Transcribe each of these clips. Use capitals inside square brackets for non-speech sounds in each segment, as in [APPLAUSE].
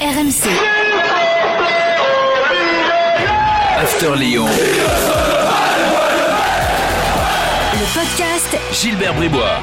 RMC. After Lyon. Le podcast Gilbert Bribois.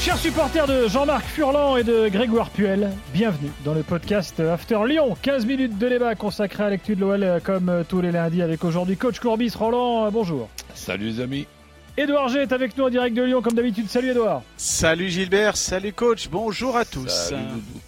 Chers supporters de Jean-Marc Furlan et de Grégoire Puel, bienvenue dans le podcast After Lyon. 15 minutes de débat consacré à l'actu de l'OL comme tous les lundis avec aujourd'hui coach Courbis. Roland, bonjour. Salut les amis. Edouard G est avec nous en direct de Lyon comme d'habitude. Salut Edouard. Salut Gilbert, salut coach, bonjour à tous. Salut.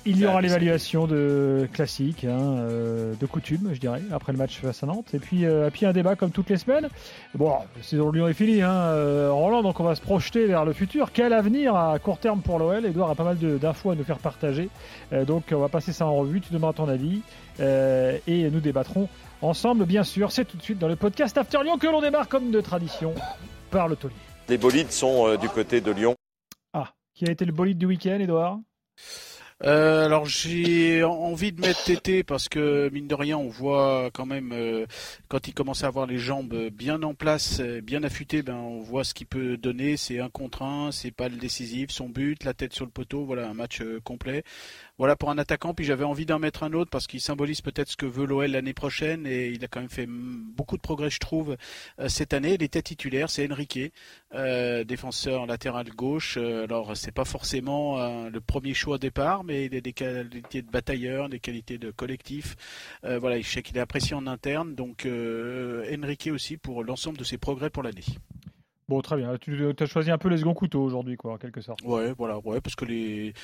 Il y aura l'évaluation de classique, hein, euh, de coutume, je dirais, après le match face à Nantes. Et puis, euh, puis un débat comme toutes les semaines. Bon, la saison de Lyon est finie, hein, euh, Roland, donc on va se projeter vers le futur. Quel avenir à court terme pour l'OL Edouard a pas mal de- d'infos à nous faire partager. Euh, donc on va passer ça en revue, tu demandes ton avis. euh, et nous débattrons ensemble, bien sûr. C'est tout de suite dans le podcast After Lyon que l'on démarre comme de tradition par le taulier. Les bolides sont euh, du côté de Lyon. Ah, qui a été le bolide du week-end, Edouard Euh, alors j'ai envie de mettre TT parce que mine de rien on voit quand même euh, quand il commence à avoir les jambes bien en place, bien affûtées, ben on voit ce qu'il peut donner. C'est un contre un, c'est pas le décisif, son but, la tête sur le poteau, voilà un match euh, complet. Voilà pour un attaquant. Puis j'avais envie d'en mettre un autre parce qu'il symbolise peut-être ce que veut l'OL l'année prochaine et il a quand même fait beaucoup de progrès je trouve euh, cette année. Il était titulaire, c'est Enrique, euh, défenseur latéral gauche. Euh, alors c'est pas forcément euh, le premier choix au départ, mais il a des qualités de batailleur, des qualités de collectif. Euh, voilà, je sais qu'il est apprécié en interne, donc Enrique aussi pour l'ensemble de ses progrès pour l'année. Bon, très bien. Tu as choisi un peu les seconds couteaux aujourd'hui, quoi, en quelque sorte. Ouais, voilà, ouais, parce que les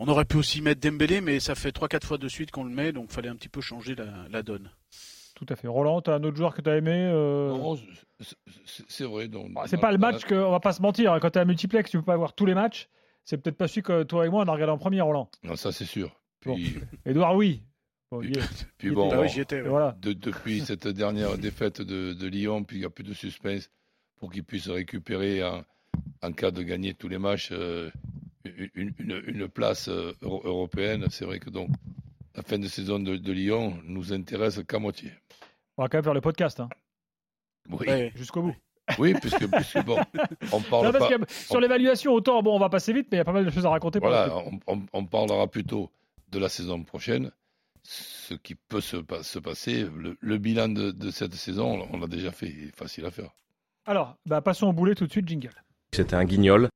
on aurait pu aussi mettre Dembélé, mais ça fait 3-4 fois de suite qu'on le met, donc fallait un petit peu changer la, la donne. Tout à fait. Roland, tu as un autre joueur que tu as aimé euh, Non, c'est- vrai. donc, bah, C'est pas le match que, on va pas se mentir, hein, quand tu as un multiplex, tu peux pas avoir tous les matchs. C'est peut-être pas celui que toi et moi on a regardé en premier, Roland. Non, ça c'est sûr. Bon. Puis, [LAUGHS] Edouard, oui. Bon, puis, [LAUGHS] bon, Ah oui, j'y étais. ouais. voilà. de- depuis [LAUGHS] cette dernière défaite de, de Lyon, puis il n'y a plus de suspense pour qu'il puisse récupérer en, en cas de gagner tous les matchs euh, une, une- une place euh, euro- européenne. C'est vrai que donc la fin de saison de, de Lyon nous intéresse qu'à moitié. On va quand même faire le podcast, hein, Oui, Ouais. jusqu'au bout. oui puisque, puisque bon, [LAUGHS] on parle Non, parce pas. que sur l'évaluation, autant, bon, on va passer vite, mais il y a pas mal de choses à raconter. pour Voilà, on, on- on parlera plutôt de la saison prochaine, ce qui peut se, pa- se passer. Le, le bilan de, de cette saison, on l'a déjà fait, il est facile à faire. Alors, bah, passons au boulet tout de suite, jingle. C'était un guignol.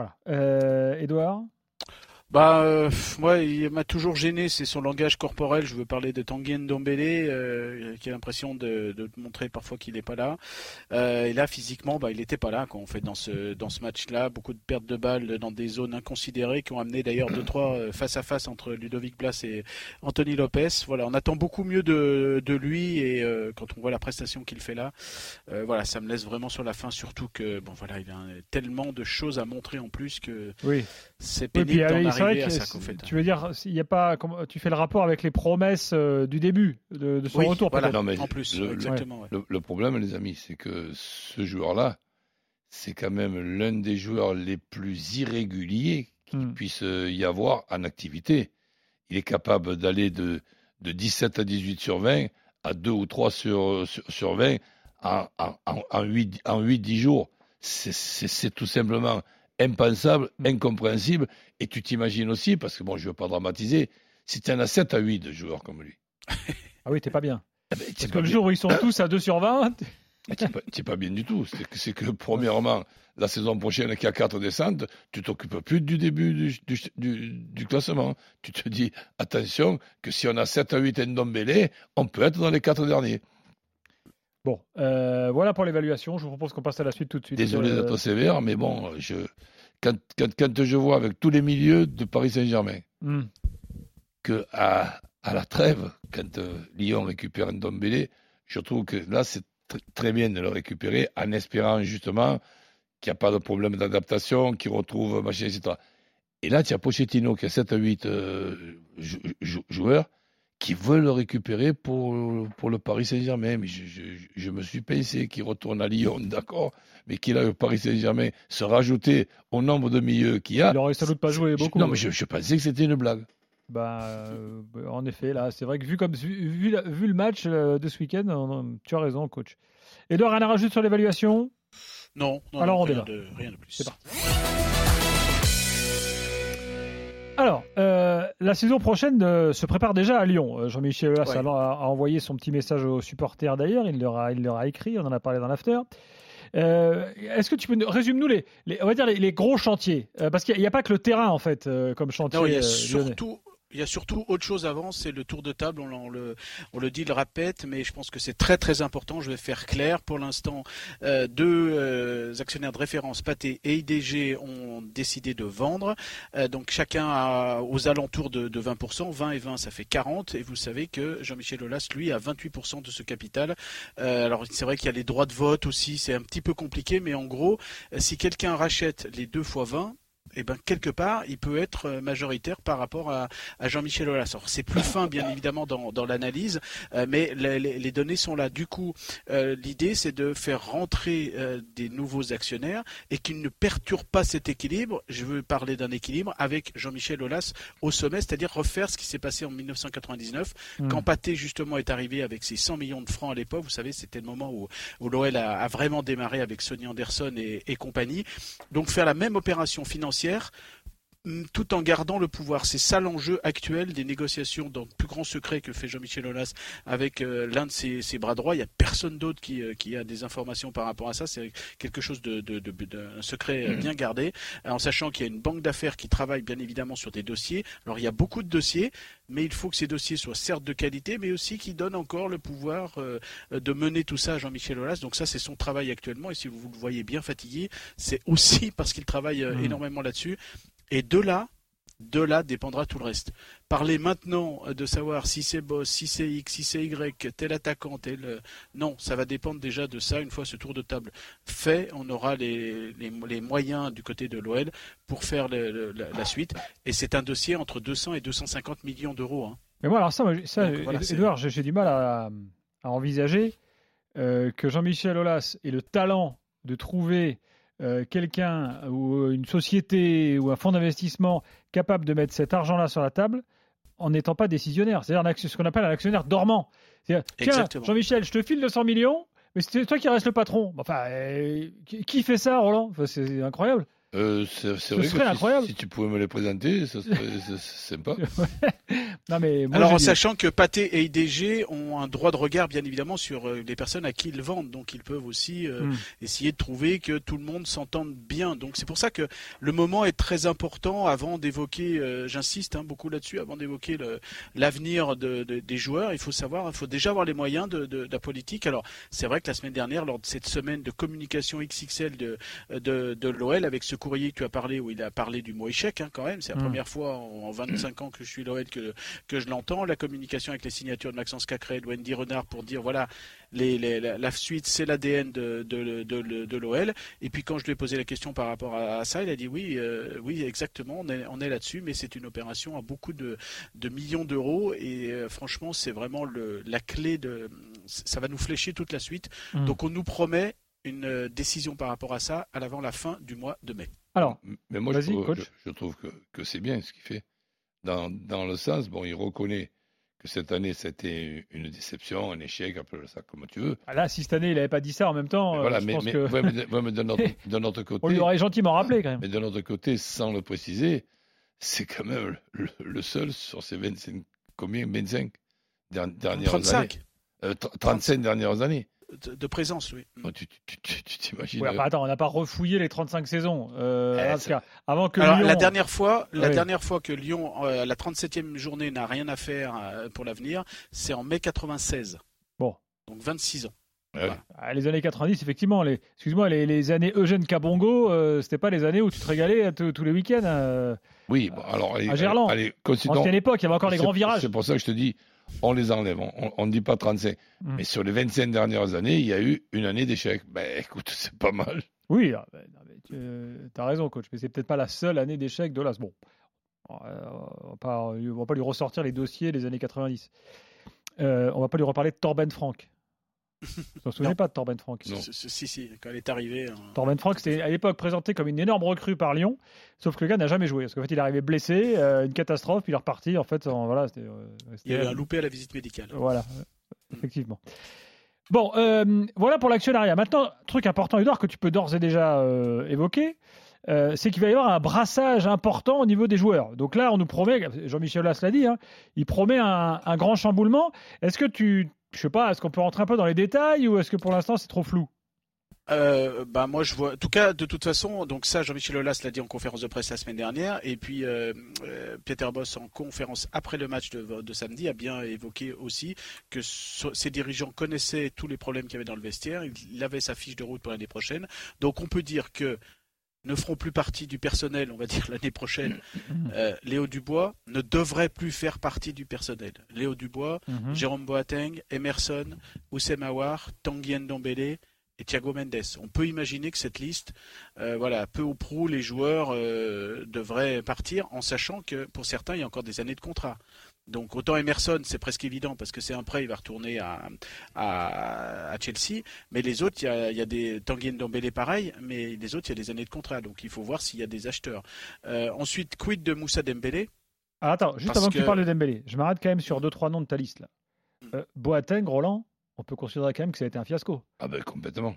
Voilà. Euh, Edouard Bah, euh, moi, il m'a toujours gêné, c'est son langage corporel. Je veux parler de Tanguy Ndombele, euh, qui a l'impression de, de montrer parfois qu'il n'est pas là. Euh, et là, physiquement, bah, il n'était pas là. Quand on fait dans ce dans ce match-là, beaucoup de pertes de balles dans des zones inconsidérées, qui ont amené d'ailleurs deux trois euh, face à face entre Ludovic Blas et Anthony Lopez. Voilà, on attend beaucoup mieux de, de lui et quand on voit la prestation qu'il fait là, voilà, ça me laisse vraiment sur la fin. Surtout que bon, voilà, il a tellement de choses à montrer en plus que Oui. c'est pénible d'en vrai arriver à que ça c'est- qu'en fait. tu veux dire, il y a pas, tu fais le rapport avec les promesses euh, du début de, de son Oui, retour. voilà. Non, mais en plus, le- le- exactement. ouais. Le, le problème, les amis, c'est que ce joueur-là, c'est quand même l'un des joueurs les plus irréguliers qu'il Hmm. puisse y avoir en activité. Il est capable d'aller de, de 17 à 18 sur 20 à 2 ou 3 sur, sur, sur 20 en, en, en, en 8, en 8-10 jours. C'est tout simplement impensable, Hmm. incompréhensible. Et tu t'imagines aussi, parce que bon, je ne veux pas dramatiser, si tu en as 7 à 8 de joueurs comme lui. [LAUGHS] Ah oui, t'es pas bien. eh ben, t'es que le jour où ils sont tous à 2 sur 20, [LAUGHS] Tu pas, t'es pas bien du tout. C'est que, que, premièrement, la saison prochaine, qu'il y a quatre descentes, tu t'occupes plus du début du, du, du- du classement. Tu te dis, attention, que si on a 7 à 8 Ndombele, on peut être dans les quatre derniers. Bon, euh, voilà pour l'évaluation. Je vous propose qu'on passe à la suite tout de suite. Désolé Euh, d'être sévère, mais bon, je, quand, quand, quand je vois avec tous les milieux de Paris Saint-Germain hmm. que à, à la trêve, quand euh, Lyon récupère un Ndombele, je trouve que là, c'est tr- très bien de le récupérer en espérant justement qu'il n'y a pas de problème d'adaptation, qu'il retrouve machin, etc. Et là, tu as Pochettino qui a 7 à 8 euh, jou- jou- joueurs qui veulent le récupérer pour, pour le Paris Saint-Germain. Mais je, je, je me suis pensé qu'il retourne à Lyon, [LAUGHS] d'accord, mais qu'il a le Paris Saint-Germain se rajouter au nombre de milieux qu'il y a. Il aurait sans doute pas joué beaucoup. Non, mais je, je pensais que c'était une blague. Bah, euh, en effet, là, c'est vrai que vu, comme, vu, vu le match euh, de ce week-end, tu as raison, coach. Edouard, rien à rajouter sur l'évaluation? Non, non, Alors, non, on rien, débat. de, rien de plus. C'est parti. Alors, euh, la saison prochaine euh, se prépare déjà à Lyon. Euh, Jean-Michel Aulas Ouais. a, a envoyé son petit message aux supporters d'ailleurs. Il leur a, il leur a écrit. On en a parlé dans l'after. Euh, Est-ce que tu peux nous- résume-nous les, les- on va dire les, les gros chantiers parce qu'il n'y a, pas que le terrain en fait comme chantier. Non, il y a surtout. Il y a surtout autre chose avant, c'est le tour de table. On, le, on le dit, le répète, mais je pense que c'est très très important. Je vais faire clair. Pour l'instant, euh, deux euh, actionnaires de référence, Pathé et IDG, ont décidé de vendre. Euh, donc chacun a aux alentours de, de 20%. 20 et 20, ça fait 40. Et vous savez que Jean-Michel Aulas, lui, a 28% de ce capital. Alors c'est vrai qu'il y a les droits de vote aussi. C'est un petit peu compliqué, mais en gros, si quelqu'un rachète les deux fois 20, eh ben, quelque part, il peut être euh, majoritaire par rapport à, à Jean-Michel Aulas. C'est plus fin, bien évidemment, dans, dans l'analyse, euh, mais les, données sont là. Du coup, euh, l'idée, c'est de faire rentrer euh, des nouveaux actionnaires et qu'ils ne perturbent pas cet équilibre. Je veux parler d'un équilibre avec Jean-Michel Aulas au sommet, c'est-à-dire refaire ce qui s'est passé en 1999, Mm. quand Pathé, justement, est arrivé avec ses 100 millions de francs à l'époque. Vous savez, c'était le moment où, où l'OL a, a vraiment démarré avec Sonny Anderson et, et compagnie. Donc, faire la même opération financière mm, tout en gardant le pouvoir. C'est ça l'enjeu actuel des négociations dans le plus grand secret que fait Jean-Michel Aulas avec euh, l'un de ses, ses bras droits. Il n'y a personne d'autre qui, euh, qui a des informations par rapport à ça. C'est quelque chose de, de, de- de- un secret euh, bien gardé, en sachant qu'il y a une banque d'affaires qui travaille bien évidemment sur des dossiers. Alors il y a beaucoup de dossiers, mais il faut que ces dossiers soient certes de qualité, mais aussi qui donnent encore le pouvoir euh, de mener tout ça à Jean-Michel Aulas. Donc ça, c'est son travail actuellement. Et si vous le voyez bien fatigué, c'est aussi [LAUGHS] parce qu'il travaille Mhm. énormément là-dessus. Et de là, de là dépendra tout le reste. Parler maintenant de savoir si c'est Boss, si c'est X, si c'est Y, tel attaquant, tel... Non, ça va dépendre déjà de ça. Une fois ce tour de table fait, on aura les, les, les moyens du côté de l'OL pour faire le- la, la suite. Et c'est un dossier entre 200 et 250 millions d'euros. hein. Mais moi, alors ça, ça Donc, voilà, Edouard, j'ai j'ai du mal à, à envisager euh, que Jean-Michel Aulas ait le talent de trouver euh, quelqu'un ou une société ou un fonds d'investissement capable de mettre cet argent-là sur la table en n'étant pas décisionnaire. C'est-à-dire ce qu'on appelle un actionnaire dormant. Tiens. Jean-Michel, je te file 200 millions, mais c'est toi qui reste le patron. Enfin, euh, qui qui fait ça, Roland? Enfin, C'est incroyable. Euh, c'est c'est Ce vrai serait que si- incroyable. Si, tu pouvais me les présenter, ça serait sympa. [LAUGHS] Non, mais moi, Alors en sachant que Pathé et IDG ont un droit de regard bien évidemment sur euh, les personnes à qui ils vendent, donc ils peuvent aussi euh, Hmm. essayer de trouver que tout le monde s'entende bien. Donc c'est pour ça que le moment est très important avant d'évoquer, euh, j'insiste hein, beaucoup là-dessus, avant d'évoquer le- l'avenir de- de- des joueurs, il faut savoir, il faut déjà avoir les moyens de, de- de la politique. Alors c'est vrai que la semaine dernière, lors de cette semaine de communication XXL de, de, de l'OL, avec ce courrier que tu as parlé, où il a parlé du mot échec hein, quand même, c'est la Hmm. première fois en, en 25 ans que je suis l'OL que, que je l'entends, la communication avec les signatures de Maxence Cacré et de Wendy Renard pour dire voilà, les, les- la, la suite c'est l'ADN de, de, de, de l'OL. Et puis quand je lui ai posé la question par rapport à, à ça, il a dit oui, euh, oui exactement, on est, on est là-dessus, mais c'est une opération à beaucoup de, millions d'euros et euh, franchement c'est vraiment le, la clé de, ça va nous flécher toute la suite. Hmm. Donc on nous promet une euh, décision par rapport à ça à l'avant la fin du mois de mai. Alors, Mais moi, je Vas-y, trouve, coach. je, je trouve que, que c'est bien ce qu'il fait. Dans, dans le sens, bon, il reconnaît que cette année, c'était une déception, un échec, appelle ça comme tu veux. là, si cette année il n'avait pas dit ça en même temps, Mais euh, voilà, je mais, pense mais, que ouais, mais de- autre [LAUGHS] côté, on lui aurait gentiment rappelé quand même. mais d'un autre côté, sans le préciser, c'est quand même le, le seul sur ces 25, combien? 25 der- dernières 35 années. Euh, tr- 35 dernières années. De, de présence, oui. Oh, tu t'imagines euh, attends, on n'a pas refouillé les 35 saisons. Euh, Eh, avant que Alors, Lyon... la dernière fois, la dernière fois que Lyon, euh, la 37e journée n'a rien à faire euh, pour l'avenir, c'est en mai 96. Bon. Donc 26 ans. ouais, ouais. Ah, les années 90, effectivement, les, excuse-moi, les, les années Eugène Cabongo, euh, c'était pas les années où tu te régalais à tous les week-ends. euh, Oui, bon, alors, allez, À Gerland. allez, considérons- ancienne époque, il y avait encore les grands virages. C'est pour ça que je te dis, on les enlève. On ne dit pas 35. Mm. Mais sur les 25 dernières années, il y a eu une année d'échec. Ben écoute, c'est pas mal. Oui, ah, ben, non, mais tu as raison, coach, mais c'est peut-être pas la seule année d'échec de l'AS. Bon, euh, on va pas, on va pas lui ressortir les dossiers des années 90. Euh, on va pas lui reparler de Torben Frank. Vous vous souvenez Non. pas de Torben Frank Non. Si, si, quand elle est arrivée. hein. Torben Frank, c'était à l'époque présenté comme une énorme recrue par Lyon, sauf que le gars n'a jamais joué. Parce qu'en fait, il est arrivé blessé, euh, une catastrophe, puis il est reparti. En fait, en- voilà, c'était. euh, Il y a eu un loupé à la visite médicale. Voilà, euh, effectivement. Bon, euh, voilà pour l'actionnariat. Maintenant, truc important, Edouard, que tu peux d'ores et déjà euh, évoquer. euh, c'est qu'il va y avoir un brassage important au niveau des joueurs. Donc là, on nous promet, Jean-Michel Aulas l'a dit, hein, il promet un, un grand chamboulement. Est-ce que tu, je sais pas, est-ce qu'on peut rentrer un peu dans les détails ou est-ce que pour l'instant c'est trop flou? Euh, bah moi je vois. En tout cas, de toute façon, donc ça, Jean-Michel Aulas l'a dit en conférence de presse la semaine dernière, et puis euh, euh, Peter Boss en conférence après le match de, samedi a bien évoqué aussi que so, ses dirigeants connaissaient tous les problèmes qu'il y avait dans le vestiaire. Il avait sa fiche de route pour l'année prochaine. Donc on peut dire que ne feront plus partie du personnel, on va dire [LAUGHS] l'année prochaine. Euh, Léo Dubois ne devrait plus faire partie du personnel. Léo Dubois, mm -hmm. Jérôme Boateng, Emerson, Oussem Aouar, Tanguy Ndombele et Thiago Mendes. On peut imaginer que cette liste, euh, voilà, peu ou prou, les joueurs euh, devraient partir, en sachant que pour certains, il y a encore des années de contrat. Donc autant Emerson, c'est presque évident parce que c'est un prêt, il va retourner à, à, à Chelsea. Mais les autres, il y a, il y a des Tanguy Ndombele pareil, mais les autres, il y a des années de contrat. Donc il faut voir s'il y a des acheteurs. Euh, ensuite, quid de Moussa Dembélé? Ah, Attends, juste avant que, que tu parles de Dembélé, je m'arrête quand même sur deux trois noms de ta liste là. Euh, Boateng, Roland, on peut considérer quand même que ça a été un fiasco. Ah ben complètement.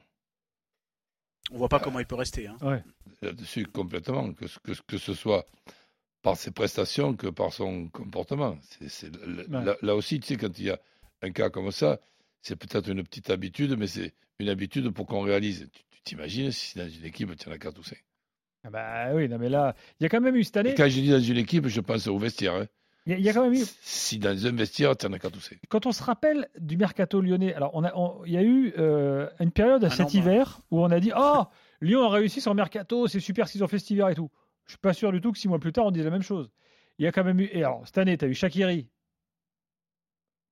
On voit pas ah. comment il peut rester. Hein. Ouais. Là-dessus, complètement. Que, que, que ce soit par ses prestations que par son comportement. Ouais. là, là, aussi, tu sais, quand il y a un cas comme ça, c'est peut-être une petite habitude, mais c'est une habitude pour qu'on réalise. Tu, t'imagines si dans une équipe, tu en as 4 ou 5 ah Bah oui, non, mais là, il y a quand même eu cette année. Et quand je dis dans une équipe, je pense au vestiaire. Hein. Il y, a quand même eu. Si dans un vestiaire, tu en as 4 ou 5. Quand on se rappelle du mercato lyonnais, alors on a, on, il y a eu euh, une période à cet hiver où on a dit Oh, Lyon a réussi son mercato, c'est super ce qu'ils ont fait cet hiver et tout. Je suis pas sûr du tout que six mois plus tard on dise la même chose. Il y a quand même eu. Et alors cette année, tu as eu Shakiri.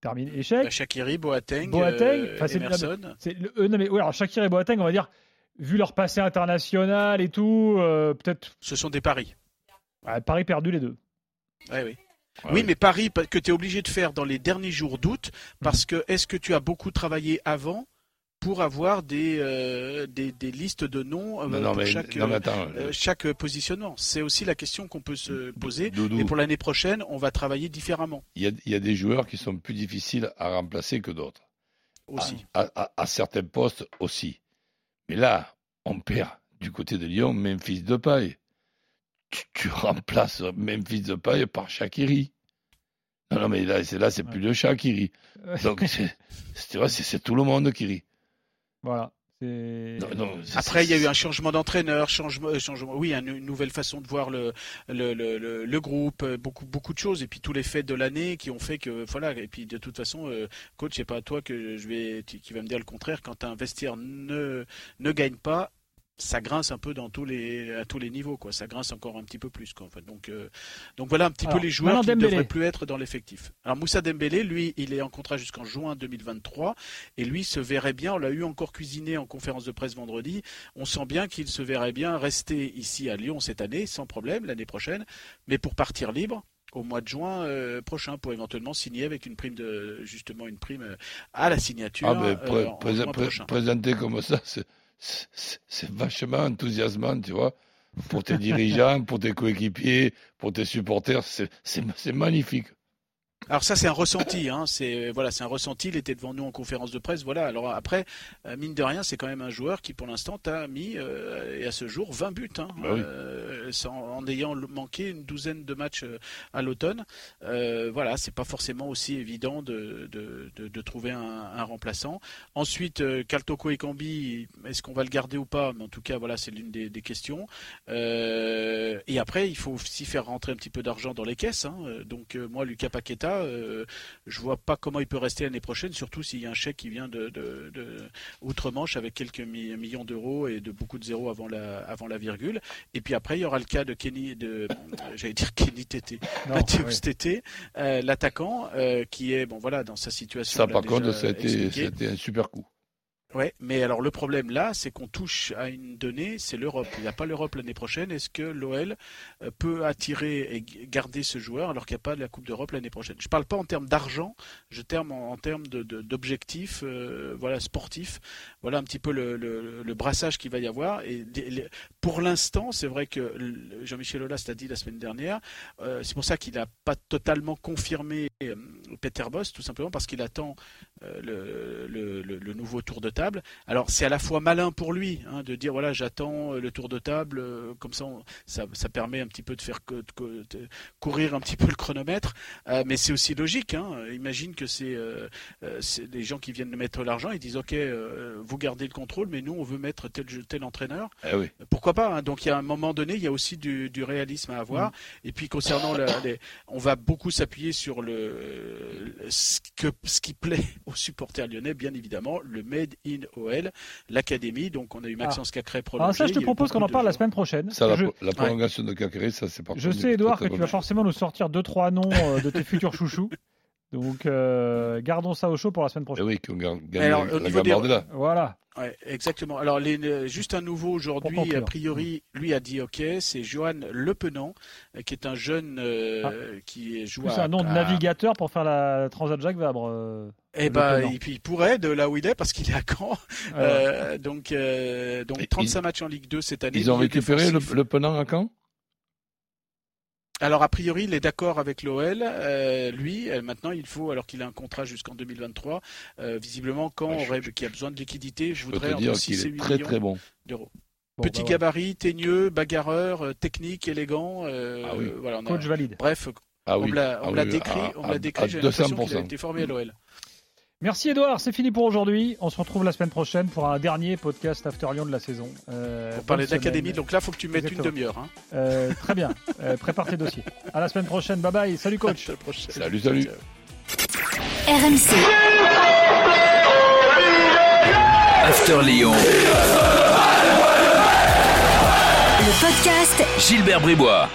Terminé. Échec. Bah, Shakiri, Boateng, Boateng euh, Emerson. C'est, le, euh, non mais oui, alors Shakiri et Boateng, on va dire, vu leur passé international et tout, euh, peut-être. Ce sont des paris. Ouais, paris perdu les deux. Ouais, oui. Ouais, oui, mais Paris que tu es obligé de faire dans les derniers jours d'août, parce que est-ce que tu as beaucoup travaillé avant pour avoir des, euh, des, des, listes de noms euh, non, non, pour mais, chaque, non, attends, euh, chaque positionnement C'est aussi la question qu'on peut se poser. Doudou. Et pour l'année prochaine, on va travailler différemment. Il y, a, il y, a, des joueurs qui sont plus difficiles à remplacer que d'autres. Aussi. À, à, à, certains postes aussi. Mais là, on perd du côté de Lyon Memphis de paille tu, tu [LAUGHS] remplaces Memphis de paille par Shakiri. Non, non, mais là, c'est là, c'est plus le Shakiri. [LAUGHS] Donc, tu vois, c'est tout le monde qui rit. Voilà. Non, non, Après, il y a eu un changement d'entraîneur, changement, changement, oui, une nouvelle façon de voir le, le, le, le, groupe, beaucoup, beaucoup de choses, et puis tous les faits de l'année qui ont fait que, voilà, et puis de toute façon, euh, coach, c'est pas à toi que je vais, qui va me dire le contraire, quand un vestiaire ne, ne gagne pas, ça grince un peu dans tous les à tous les niveaux quoi. Ça grince encore un petit peu plus quoi. En fait. donc euh, donc voilà un petit alors, peu les joueurs qui ne devraient plus être dans l'effectif. Alors Moussa Dembélé lui il est en contrat jusqu'en juin 2023 et lui se verrait bien on l'a eu encore cuisiné en conférence de presse vendredi on sent bien qu'il se verrait bien rester ici à Lyon cette année sans problème l'année prochaine mais pour partir libre au mois de juin euh, prochain pour éventuellement signer avec une prime de justement une prime à la signature ah, mais pré euh, pré pré présenté comme ça c'est c'est vachement enthousiasmant, tu vois, pour tes dirigeants, [LAUGHS] pour tes coéquipiers, pour tes supporters, c'est magnifique. Alors ça c'est un ressenti, hein. c'est voilà, c'est un ressenti. Il était devant nous en conférence de presse, voilà. Alors après, euh, mine de rien, c'est quand même un joueur qui pour l'instant t'a mis euh, et à ce jour 20 buts, hein, bah oui. euh, sans, en ayant manqué une douzaine de matchs à l'automne. Euh, voilà, c'est pas forcément aussi évident de, de, de, de trouver un, un, remplaçant. Ensuite, Kaltoko et Cambi, est-ce qu'on va le garder ou pas? Mais en tout cas, voilà, c'est l'une des, des, questions. et après, il faut aussi faire rentrer un petit peu d'argent dans les caisses. Hein. Donc moi, Lucas Paqueta euh, je vois pas comment il peut rester l'année prochaine, surtout s'il y a un chèque qui vient de, de, de outre-Manche avec quelques mi millions d'euros et de beaucoup de zéros avant la, avant la virgule. Et puis après, il y aura le cas de Kenny, de, j'allais dire Kenny Tété, [LAUGHS] Mathéus Tété, euh, l'attaquant, euh, qui est, bon voilà, dans sa situation. Ça, par contre, ça a, été, ça a été un super coup. Ouais, mais alors le problème là, c'est qu'on touche à une donnée, c'est l'Europe. Il n'y a pas l'Europe l'année prochaine. Est-ce que l'OL euh, peut attirer et garder ce joueur alors qu'il n'y a pas de la Coupe d'Europe l'année prochaine? Je ne parle pas en termes d'argent, je terme en, termes d'objectifs, euh, voilà, sportifs. Voilà un petit peu le, le, brassage qu'il va y avoir. Et pour l'instant, c'est vrai que Jean-Michel Aulas l'a dit la semaine dernière. Euh, c'est pour ça qu'il n'a pas totalement confirmé Peter Boss, tout simplement parce qu'il attend le, le, nouveau tour de table table. Alors c'est à la fois malin pour lui hein, de dire voilà j'attends le tour de table, euh, comme ça, on- ça ça permet un petit peu de faire que- que- de courir un petit peu le chronomètre, euh, mais c'est aussi logique. Hein. Imagine que c'est euh, euh, les gens qui viennent mettre l'argent, ils disent ok euh, vous gardez le contrôle, mais nous on veut mettre tel tel entraîneur. Eh oui. Pourquoi pas hein. Donc il y a un moment donné, il y a aussi du, du réalisme à avoir. Et puis concernant la- les, on va beaucoup s'appuyer sur le, le- ce que ce qui plaît aux supporters lyonnais, bien évidemment, le Made in OL, l'académie. Donc on a eu Maxence Cacré prolongé. Alors ça, je te propose qu'on en parle la semaine prochaine. Ça, la, je, la prolongation de Cacré, ça c'est pas je sais, Edouard, que tu vas forcément nous sortir deux trois noms euh, de tes futurs chouchous. [LAUGHS] Donc, euh, gardons ça au chaud pour la semaine Eh prochaine. oui, qui ont ga- gagné Alors, la, au la niveau des- Gambardella. Voilà. Ouais, exactement. Alors, les, juste un nouveau aujourd'hui, a priori, lui a dit OK, c'est Johan Lepenant, euh, qui est un jeune euh, qui joue à, un nom de navigateur pour faire la Transat Jacques Vabre. euh. Eh ben, et puis il pourrait de là où il est parce qu'il est à Caen. Alors, Euh, donc, euh, Et donc 35 matchs en Ligue 2 cette année. Ils ont récupéré le, Penang à Caen? Alors a priori, il est d'accord avec l'OL. Euh, lui, euh, maintenant, il faut, alors qu'il a un contrat jusqu'en 2023, euh, visiblement, quand Ouais, aurait, qui a besoin de liquidité, je voudrais dire 6 qu'il et est 8 très millions très bon. d'euros. bon, Petit bah, gabarit, teigneux, bagarreur, euh, technique, élégant. euh, Ah oui. voilà, on a- voilà. Coach valide. Bref, Ah on oui. me l'a Ah on me l'a oui, décrit, on me l'a décrit, j'ai l'impression qu'il a 200%. été formé à l'OL. Merci Edouard, c'est fini pour aujourd'hui. On se retrouve la semaine prochaine pour un dernier podcast After Lyon de la saison. Euh, Pour parler d'académie, donc là, faut que tu mettes Exactement. une demi-heure. Hein. Euh, très bien. Euh, [LAUGHS] prépare tes dossiers. À la semaine prochaine. Bye bye. Salut coach. À la prochaine. Salut, salut. RMC. After Lyon. Le podcast Gilbert Bribois.